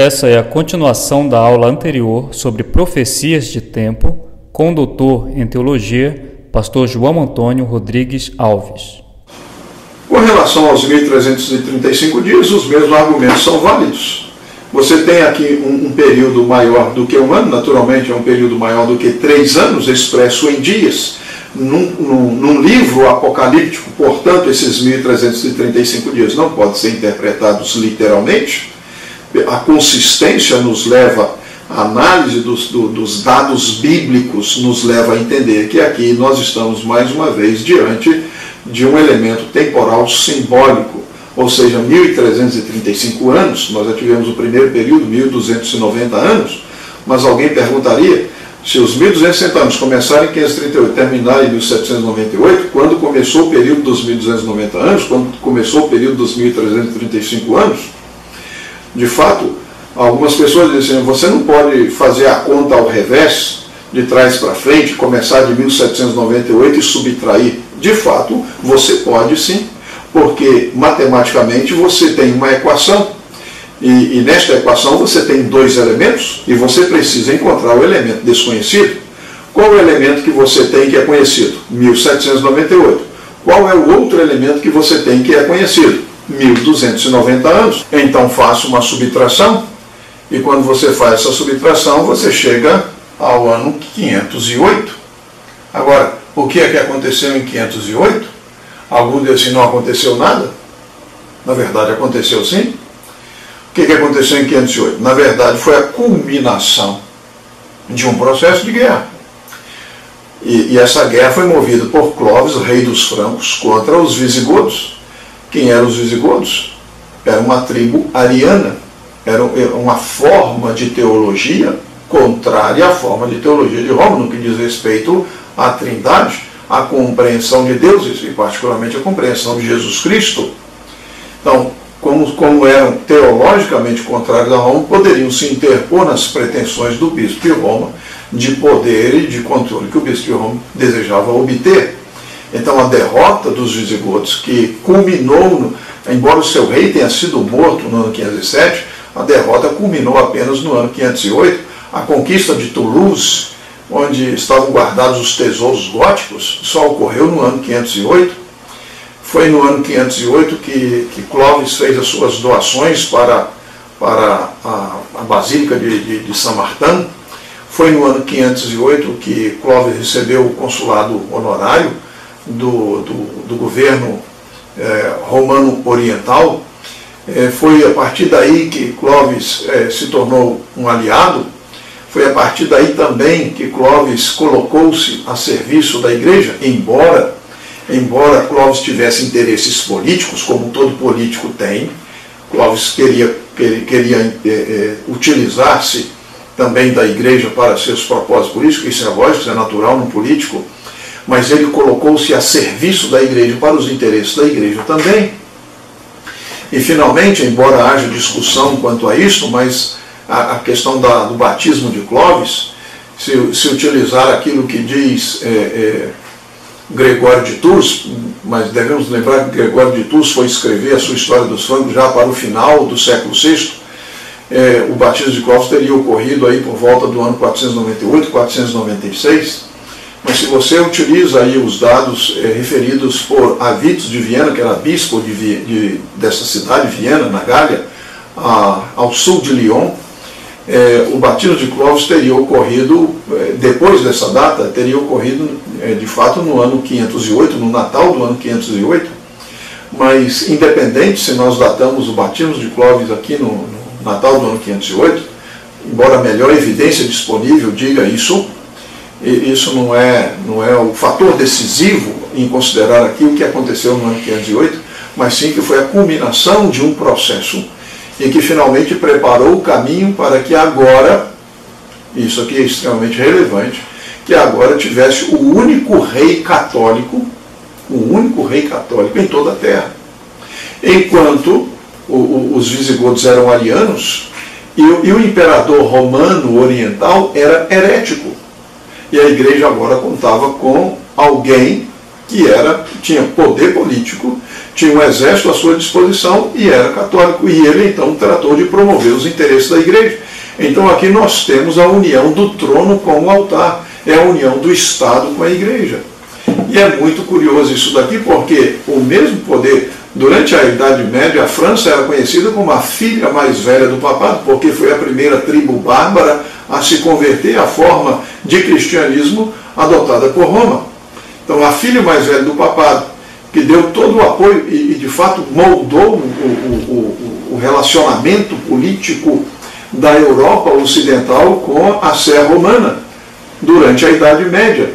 Essa é a continuação da aula anterior sobre profecias de tempo com o doutor em teologia, pastor João Antônio Rodrigues Alves. Com relação aos 1335 dias, os mesmos argumentos são válidos. Você tem aqui um, um, período maior do que um ano, naturalmente é um período maior do que três anos, expresso em dias. Num, num, num livro apocalíptico, portanto, esses 1335 dias não podem ser interpretados literalmente a consistência nos leva, a análise dos, do, dos dados bíblicos nos leva a entender que aqui nós estamos mais uma vez diante de um elemento temporal simbólico, ou seja, 1335 anos, nós já tivemos o primeiro período, 1290 anos, mas alguém perguntaria se os 1260 anos começarem em 538 terminarem em 1798, quando começou o período dos 1290 anos, quando começou o período dos 1335 anos, de fato, algumas pessoas dizem assim, você não pode fazer a conta ao revés, de trás para frente, começar de 1798 e subtrair. De fato, você pode sim, porque matematicamente você tem uma equação e, e, nesta equação você tem dois elementos e você precisa encontrar o elemento desconhecido. Qual o elemento que você tem que é conhecido? 1798. Qual é o outro elemento que você tem que é conhecido? 1290 anos. Então faça uma subtração e quando você faz essa subtração você chega ao ano 508. Agora, o que é que aconteceu em 508? Algum assim, não aconteceu nada? Na verdade aconteceu sim. O que, que aconteceu em 508? Na verdade foi a culminação de um processo de guerra. E, e essa guerra foi movida por Clovis, rei dos francos, contra os visigodos. Quem eram os visigodos? Era uma tribo ariana, era uma forma de teologia contrária à forma de teologia de Roma, no que diz respeito à trindade, à compreensão de Deus e particularmente a compreensão de Jesus Cristo. Então, como, como eram teologicamente contrários a Roma, poderiam se interpor nas pretensões do bispo de Roma de poder e de controle que o bispo de Roma desejava obter. Então a derrota dos visigodos, que culminou, no, embora o seu rei tenha sido morto no ano 507, a derrota culminou apenas no ano 508. A conquista de Toulouse, onde estavam guardados os tesouros góticos, só ocorreu no ano 508. Foi no ano 508 que, que Clovis fez as suas doações para, para a, a Basílica de, de, de São Martin. Foi no ano 508 que Clovis recebeu o consulado honorário do, do, do governo é, romano oriental, é, foi a partir daí que Clovis é, se tornou um aliado, foi a partir daí também que Clovis colocou-se a serviço da igreja, embora, embora Clovis tivesse interesses políticos, como todo político tem, Clovis queria, queria, utilizar-se também da igreja para seus propósitos políticos, isso é lógico, isso é natural no político, mas ele colocou-se a serviço da igreja para os interesses da igreja também. E finalmente, embora haja discussão quanto a isso, mas a, a questão da, do batismo de Clovis, se, se, utilizar aquilo que diz é, é, Gregório de Tours, mas devemos lembrar que Gregório de Tours foi escrever a sua história dos francos já para o final do século VI, é, o batismo de Clovis teria ocorrido aí por volta do ano 498, 496, mas se você utiliza aí os dados é, referidos por Avitos de Viena, que era bispo de, de, dessa cidade, Viena, na Gália, a, ao sul de Lyon, é, o batismo de Clovis teria ocorrido, é, depois dessa data, teria ocorrido de fato no ano 508, no Natal do ano 508, mas independente se nós datamos o batismo de Clovis aqui no, no Natal do ano 508, embora a melhor evidência disponível diga isso, isso não é, não é o fator decisivo em considerar aqui o que aconteceu no ano 508, mas sim que foi a culminação de um processo em que finalmente preparou o caminho para que agora, isso aqui é extremamente relevante, que agora tivesse o único rei católico, o único rei católico em toda a terra. Enquanto os visigodos eram arianos e, e o imperador romano oriental era herético. E a igreja agora contava com alguém que era tinha poder político tinha um exército à sua disposição e era católico. E ele então tratou de promover os interesses da igreja. Então aqui nós temos a união do trono com o altar, é a união do Estado com a igreja. E é muito curioso isso daqui, porque o mesmo poder, durante a Idade Média, a França era conhecida como a filha mais velha do papado, porque foi a primeira tribo bárbara a se converter à forma de cristianismo adotada por Roma. Então, a filha mais velha do papado, que deu todo o apoio e, de fato, moldou o, o, o, o relacionamento político da Europa Ocidental com a Sé Romana durante a Idade Média.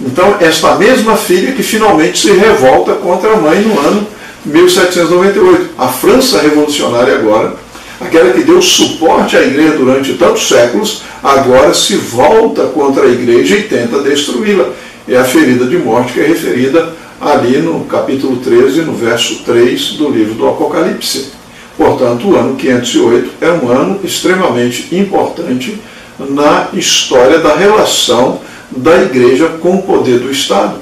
Então, esta mesma filha que finalmente se revolta contra a mãe no ano 1798. A França revolucionária agora, aquela que deu suporte à igreja durante tantos séculos, agora se volta contra a igreja e tenta destruí-la. É a ferida de morte que é referida ali no capítulo 13, no verso 3 do livro do Apocalipse. Portanto, o ano 508 é um ano extremamente importante na história da relação da igreja com o poder do Estado.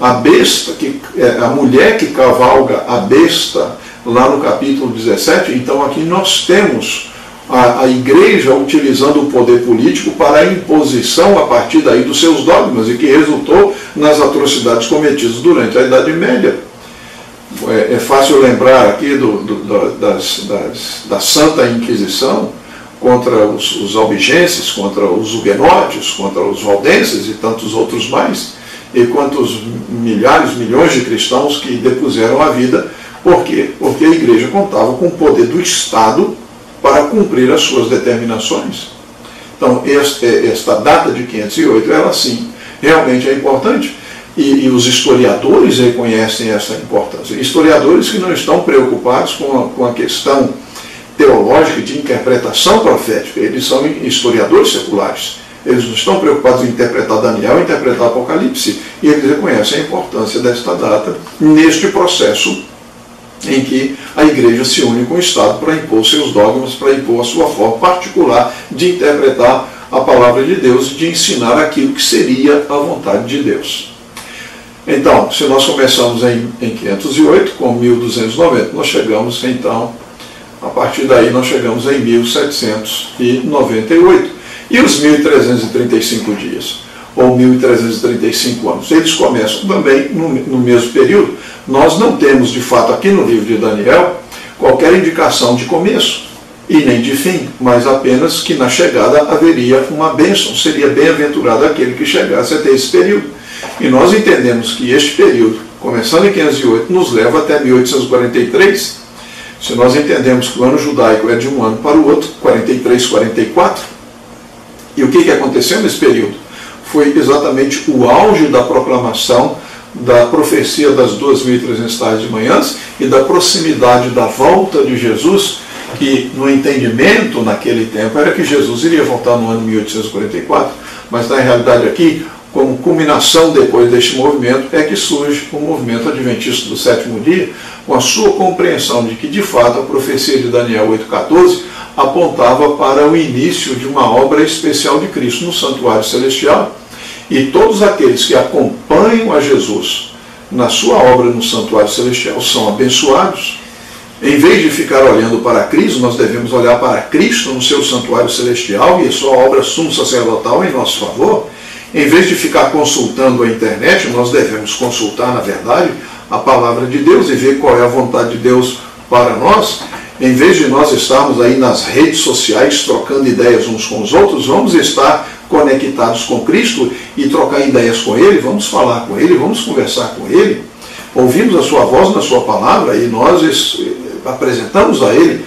A besta, que, é, a mulher que cavalga a besta, lá no capítulo 17, então aqui nós temos a, a, igreja utilizando o poder político para a imposição a partir daí dos seus dogmas e que resultou nas atrocidades cometidas durante a Idade Média. É, é fácil lembrar aqui do, do, das, das, da Santa Inquisição, contra os, os albigenses, contra os huguenotes, contra os valdenses e tantos outros mais, e quantos milhares, milhões de cristãos que depuseram a vida. Por quê? Porque a igreja contava com o poder do Estado para cumprir as suas determinações. Então, esta, esta data de 508, ela sim, realmente é importante. E, e, os historiadores reconhecem essa importância. Historiadores que não estão preocupados com a, com a questão teológica de interpretação profética. Eles são historiadores seculares. Eles não estão preocupados em interpretar Daniel, interpretar Apocalipse. E eles reconhecem a importância desta data neste processo em que a igreja se une com o Estado para impor seus dogmas, para impor a sua forma particular de interpretar a palavra de Deus e de ensinar aquilo que seria a vontade de Deus. Então, se nós começamos em, em 508 com 1290, nós chegamos então a partir daí nós chegamos em 1798. E os 1335 dias, ou 1335 anos, eles começam também no, no mesmo período. Nós não temos, de fato, aqui no livro de Daniel, qualquer indicação de começo e nem de fim, mas apenas que na chegada haveria uma bênção, seria bem-aventurado aquele que chegasse até esse período. E nós entendemos que este período, começando em 508, nos leva até 1843, se nós entendemos que o ano judaico é de um ano para o outro, 43, 44, e o que, que aconteceu nesse período? Foi exatamente o auge da proclamação da profecia das 2.300 tardes de manhãs e da proximidade da volta de Jesus, que no entendimento naquele tempo era que Jesus iria voltar no ano 1844, mas na realidade aqui como culminação depois deste movimento, é que surge o movimento adventista do sétimo dia, com a sua compreensão de que, de fato, a profecia de Daniel 8,14 apontava para o início de uma obra especial de Cristo no santuário celestial. E todos aqueles que acompanham a Jesus na sua obra no santuário celestial são abençoados. Em vez de ficar olhando para Cristo, nós devemos olhar para Cristo no seu santuário celestial e a sua obra sumo sacerdotal em nosso favor. Em vez de ficar consultando a internet, nós devemos consultar, na verdade, a palavra de Deus e ver qual é a vontade de Deus para nós. Em vez de nós estarmos aí nas redes sociais trocando ideias uns com os outros, vamos estar conectados com Cristo e trocar ideias com Ele, vamos falar com Ele, vamos conversar com Ele. Ouvimos a Sua voz na Sua palavra e nós apresentamos a Ele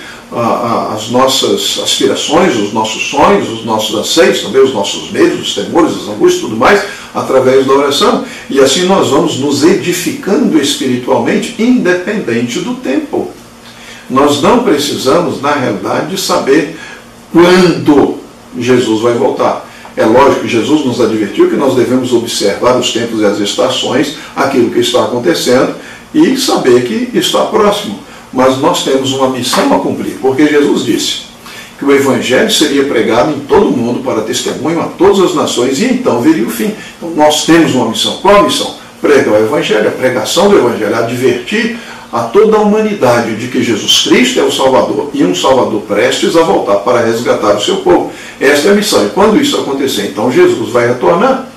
as nossas aspirações, os nossos sonhos, os nossos anseios, também os nossos medos, os temores, as angústias tudo mais, através da oração. E assim nós vamos nos edificando espiritualmente, independente do tempo. Nós não precisamos, na realidade, saber quando Jesus vai voltar. É lógico que Jesus nos advertiu que nós devemos observar os tempos e as estações, aquilo que está acontecendo, e saber que está próximo mas nós temos uma missão a cumprir, porque Jesus disse que o Evangelho seria pregado em todo o mundo para testemunho a todas as nações e então viria o fim. Então nós temos uma missão. Qual a missão? Pregar o Evangelho, a pregação do Evangelho, advertir a toda a humanidade de que Jesus Cristo é o Salvador e um Salvador prestes a voltar para resgatar o seu povo. Esta é a missão. E quando isso acontecer, então Jesus vai retornar.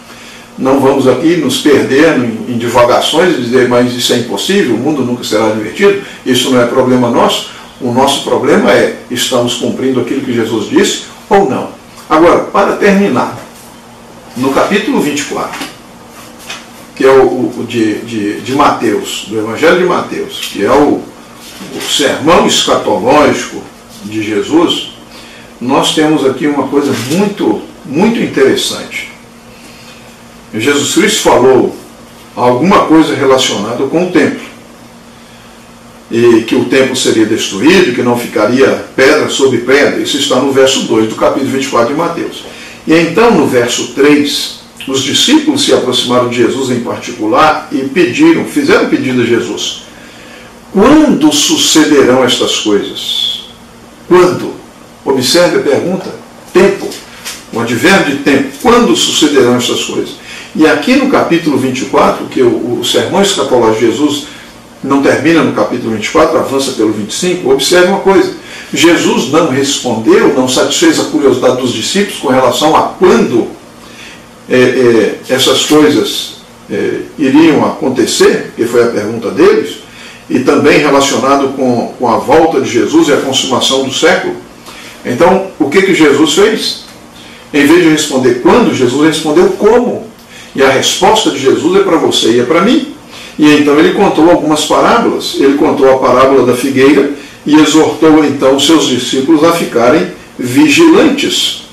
Não vamos aqui nos perder em, divagações e dizer, mas isso é impossível, o mundo nunca será divertido, isso não é problema nosso. O nosso problema é, estamos cumprindo aquilo que Jesus disse ou não. Agora, para terminar, no capítulo 24, que é o, o de, de, de, Mateus, do Evangelho de Mateus, que é o, o sermão escatológico de Jesus, nós temos aqui uma coisa muito, muito interessante. Jesus Cristo falou alguma coisa relacionada com o templo. E que o templo seria destruído, que não ficaria pedra sobre pedra. Isso está no verso 2 do capítulo 24 de Mateus. E então, no verso 3, os discípulos se aproximaram de Jesus em particular e pediram, fizeram pedido a Jesus: Quando sucederão estas coisas? Quando? Observe a pergunta: tempo. O advérbio de tempo. Quando sucederão estas coisas? E aqui no capítulo 24, que o, o sermão escatológico de Jesus não termina no capítulo 24, avança pelo 25, observe uma coisa. Jesus não respondeu, não satisfez a curiosidade dos discípulos com relação a quando é, é, essas coisas é, iriam acontecer, que foi a pergunta deles, e também relacionado com, com a volta de Jesus e a consumação do século. Então, o que, que Jesus fez? Em vez de responder quando, Jesus respondeu como. E a resposta de Jesus é para você e é para mim. E então ele contou algumas parábolas. Ele contou a parábola da figueira e exortou então seus discípulos a ficarem vigilantes.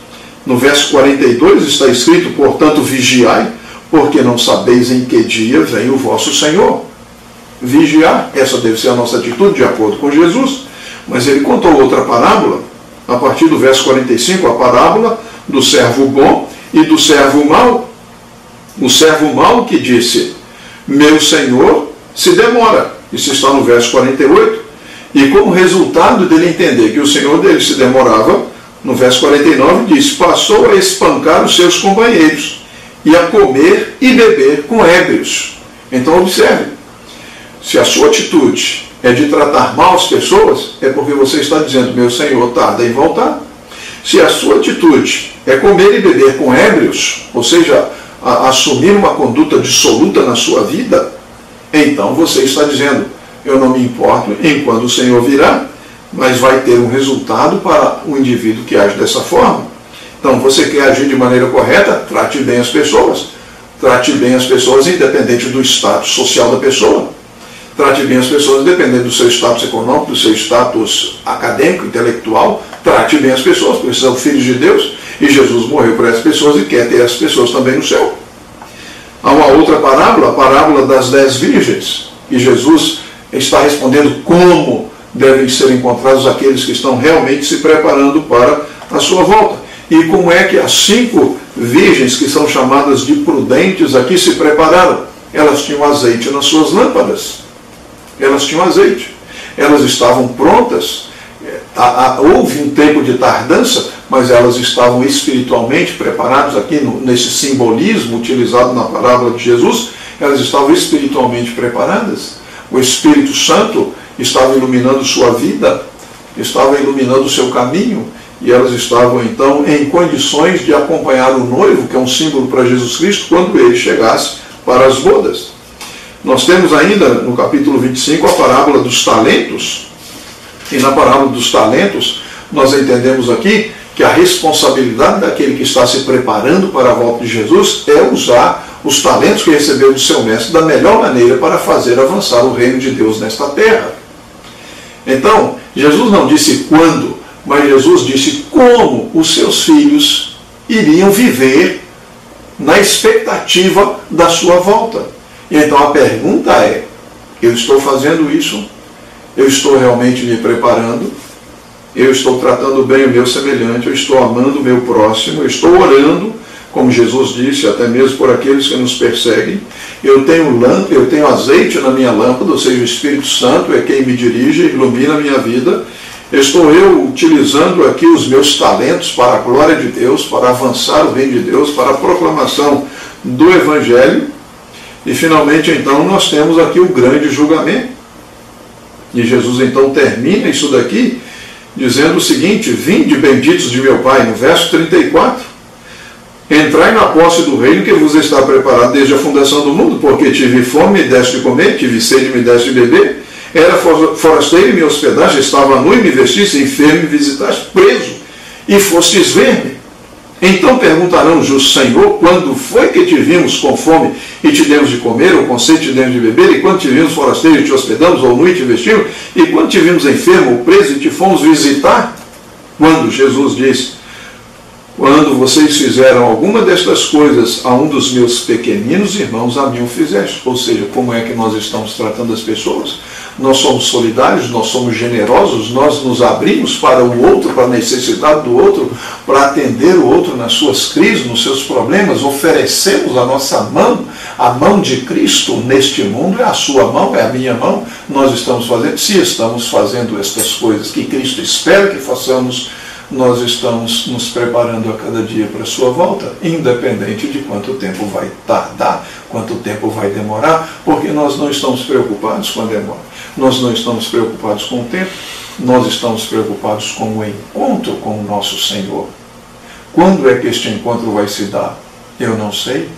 No verso 42 está escrito: Portanto, vigiai, porque não sabeis em que dia vem o vosso Senhor. Vigiar, essa deve ser a nossa atitude, de acordo com Jesus. Mas ele contou outra parábola, a partir do verso 45, a parábola do servo bom e do servo mau. O servo mau que disse: Meu Senhor se demora. Isso está no verso 48. E como resultado dele entender que o Senhor dele se demorava, no verso 49 diz: Passou a espancar os seus companheiros e a comer e beber com ébrios. Então, observe: se a sua atitude é de tratar mal as pessoas, é porque você está dizendo: Meu Senhor tarda em voltar. Se a sua atitude é comer e beber com ébrios, ou seja, assumir uma conduta dissoluta na sua vida, então você está dizendo: Eu não me importo enquanto o Senhor virá mas vai ter um resultado para o indivíduo que age dessa forma. Então, você quer agir de maneira correta, trate bem as pessoas. Trate bem as pessoas independente do status social da pessoa. Trate bem as pessoas independente do seu status econômico, do seu status acadêmico, intelectual. Trate bem as pessoas, porque são filhos de Deus e Jesus morreu por essas pessoas e quer ter essas pessoas também no céu. Há uma outra parábola, a parábola das dez virgens, e Jesus está respondendo como devem ser encontrados aqueles que estão realmente se preparando para a sua volta. E como é que as cinco virgens, que são chamadas de prudentes, aqui se prepararam? Elas tinham azeite nas suas lâmpadas. Elas tinham azeite. Elas estavam prontas. Houve um tempo de tardança, mas elas estavam espiritualmente preparadas aqui nesse simbolismo utilizado na parábola de Jesus. Elas estavam espiritualmente preparadas. O Espírito Santo estava iluminando sua vida, estava iluminando seu caminho, e elas estavam então em condições de acompanhar o noivo, que é um símbolo para Jesus Cristo, quando ele chegasse para as bodas. Nós temos ainda no capítulo 25 a parábola dos talentos, e na parábola dos talentos nós entendemos aqui que a responsabilidade daquele que está se preparando para a volta de Jesus é usar os talentos que recebeu do seu mestre da melhor maneira para fazer avançar o reino de Deus nesta terra. Então, Jesus não disse quando, mas Jesus disse como os seus filhos iriam viver na expectativa da sua volta. Então a pergunta é: eu estou fazendo isso? Eu estou realmente me preparando? Eu estou tratando bem o meu semelhante? Eu estou amando o meu próximo? Eu estou orando? Como Jesus disse, até mesmo por aqueles que nos perseguem. Eu tenho lâmpada, eu tenho azeite na minha lâmpada, ou seja, o Espírito Santo é quem me dirige, ilumina a minha vida. Estou eu utilizando aqui os meus talentos para a glória de Deus, para avançar o reino de Deus, para a proclamação do Evangelho. E finalmente, então, nós temos aqui o grande julgamento. E Jesus então termina isso daqui dizendo o seguinte: Vinde benditos de meu Pai, no verso 34. Entrai na posse do reino que vos está preparado desde a fundação do mundo, porque tive fome e deste de comer, tive sede e me deste de beber, era forasteiro e me hospedaste, estava nu e me vestiste, enfermo e me visitaste, preso e fostes ver-me. Então perguntarão justos, Senhor, quando foi que te vimos com fome e te demos de comer, ou com sede te demos de beber, e quando te vimos forasteiro e te hospedamos, ou nu e te vestimos, e quando te vimos enfermo ou preso e te fomos visitar? Quando Jesus disse, quando vocês fizeram alguma destas coisas a um dos meus pequeninos irmãos, a mim o fizeste. Ou seja, como é que nós estamos tratando as pessoas? Nós somos solidários, nós somos generosos, nós nos abrimos para o outro, para a necessidade do outro, para atender o outro nas suas crises, nos seus problemas, oferecemos a nossa mão, a mão de Cristo neste mundo, é a sua mão, é a minha mão. Nós estamos fazendo, se estamos fazendo estas coisas que Cristo espera que façamos, nós estamos nos preparando a cada dia para a sua volta, independente de quanto tempo vai tardar, quanto tempo vai demorar, porque nós não estamos preocupados com a demora, nós não estamos preocupados com o tempo, nós estamos preocupados com o encontro com o nosso Senhor. Quando é que este encontro vai se dar? Eu não sei.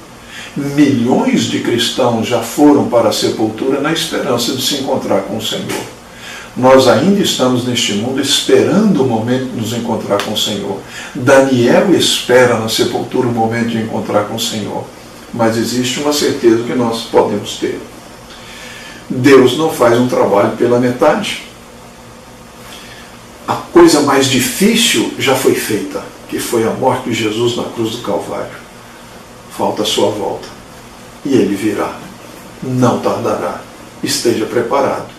Milhões de cristãos já foram para a sepultura na esperança de se encontrar com o Senhor nós ainda estamos neste mundo esperando o momento de nos encontrar com o Senhor. Daniel espera na sepultura o momento de encontrar com o Senhor. Mas existe uma certeza que nós podemos ter. Deus não faz um trabalho pela metade. A coisa mais difícil já foi feita, que foi a morte de Jesus na cruz do Calvário. Falta a sua volta. E ele virá. Não tardará. Esteja preparado